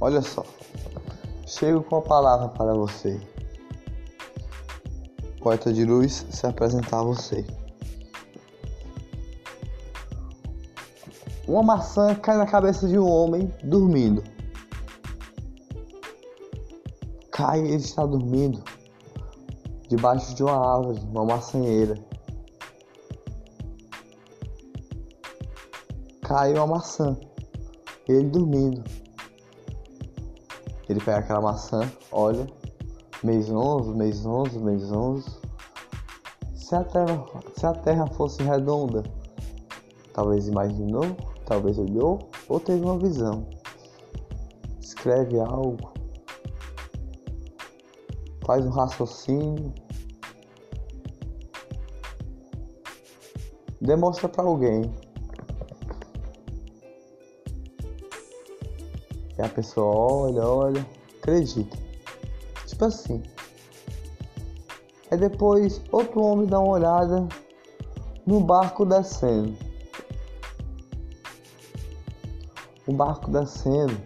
Olha só. Chego com a palavra para você. Poeta de luz se apresentar a você. Uma maçã cai na cabeça de um homem dormindo. Cai, ele está dormindo debaixo de uma árvore, uma maçanheira. Cai uma maçã, ele dormindo. Ele pega aquela maçã, olha, mês 11, mês 11, mês 11. Se a terra, se a terra fosse redonda, talvez imaginou, talvez olhou ou teve uma visão. Escreve algo, faz um raciocínio, demonstra para alguém. E a pessoa olha, olha, acredita. Tipo assim. Aí depois outro homem dá uma olhada no barco descendo. O barco descendo.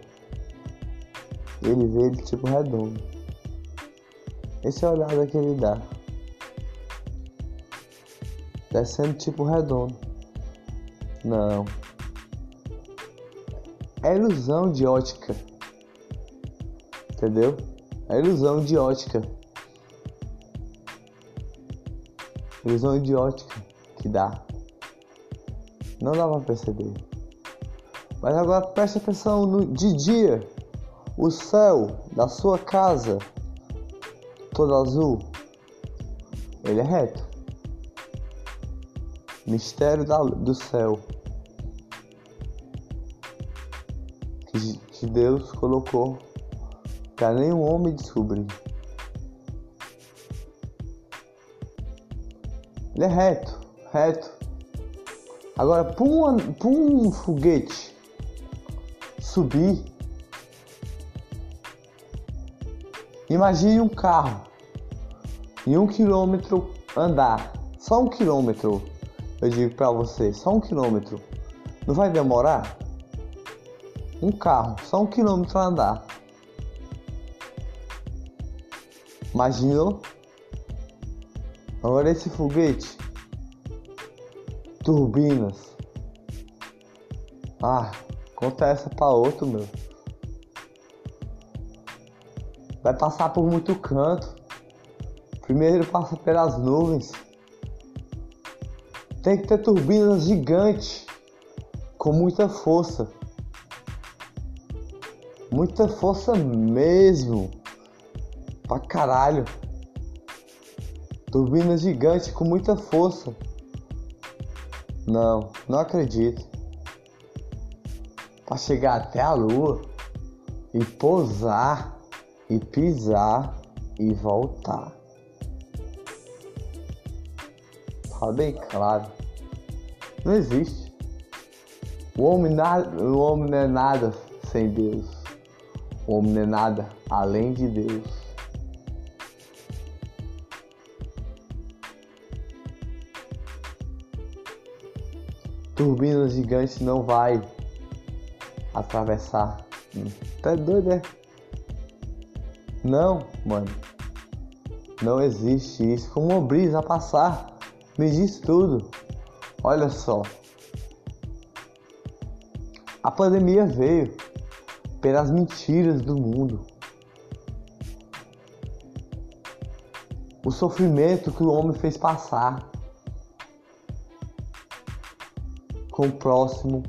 Ele vê ele tipo redondo. Esse é o olhada que ele dá. Descendo tipo redondo. Não. É ilusão de ótica. Entendeu? É ilusão de ótica. Ilusão de ótica que dá. Não dá pra perceber. Mas agora preste atenção no, de dia. O céu da sua casa, todo azul, ele é reto. Mistério da, do céu. Que, Deus colocou para nenhum homem descobrir. Ele é reto, reto. Agora, para um, um foguete subir, imagine um carro em um quilômetro andar, só um quilômetro. Eu digo para você, só um quilômetro. Não vai demorar? Um carro, só um quilômetro andar. Imaginou? Agora esse foguete, turbinas. Ah, conta essa para outro, meu. Vai passar por muito canto. Primeiro passa pelas nuvens. Tem que ter turbinas gigantes com muita força. Muita força mesmo. Pra caralho. Turbina gigante com muita força. Não, não acredito. Para chegar até a lua e pousar e pisar e voltar. Fala bem claro. Não existe. O homem, nada, o homem não é nada sem Deus. O homem não é nada além de Deus. turbina gigante não vai atravessar. Tá doido, é? Não, mano. Não existe isso. Como uma brisa a passar. Me diz tudo. Olha só. A pandemia veio pelas mentiras do mundo. O sofrimento que o homem fez passar. com o próximo,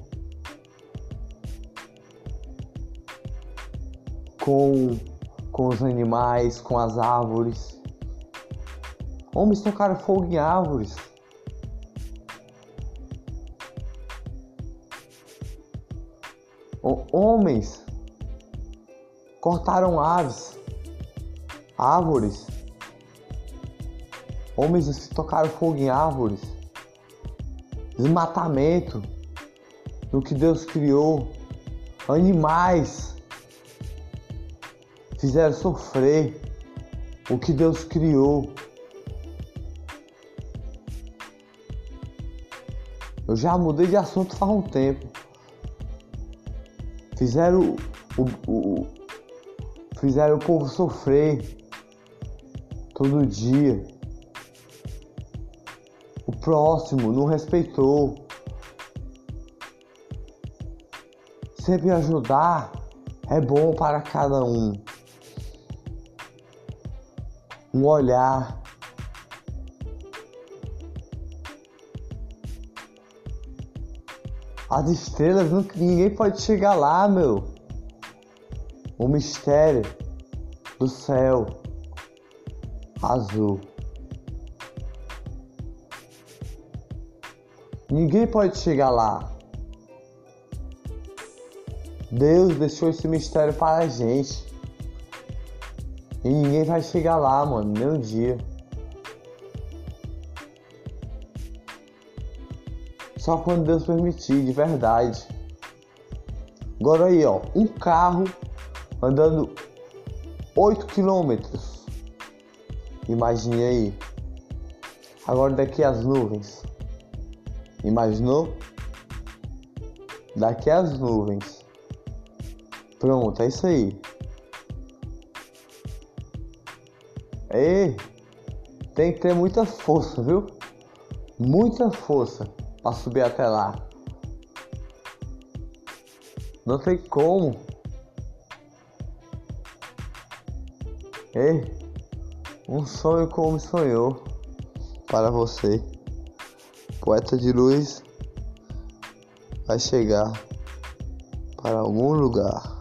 com, com os animais, com as árvores. Homens tocaram fogo em árvores. Homens cortaram aves, árvores. Homens tocaram fogo em árvores desmatamento do que Deus criou, animais fizeram sofrer o que Deus criou. Eu já mudei de assunto faz um tempo. Fizeram o, o, fizeram o povo sofrer todo dia. O próximo não respeitou. Sempre ajudar é bom para cada um. Um olhar. As estrelas, ninguém pode chegar lá, meu. O mistério do céu azul. Ninguém pode chegar lá. Deus deixou esse mistério para a gente. E ninguém vai chegar lá, mano, nem um dia. Só quando Deus permitir, de verdade. Agora aí, ó, um carro andando 8 quilômetros. Imagine aí. Agora daqui as nuvens. Imaginou? Daqui as nuvens. Pronto, é isso aí. E tem que ter muita força, viu? Muita força para subir até lá. Não tem como. Ei, um sonho como sonhou para você. Poeta de luz vai chegar para algum lugar.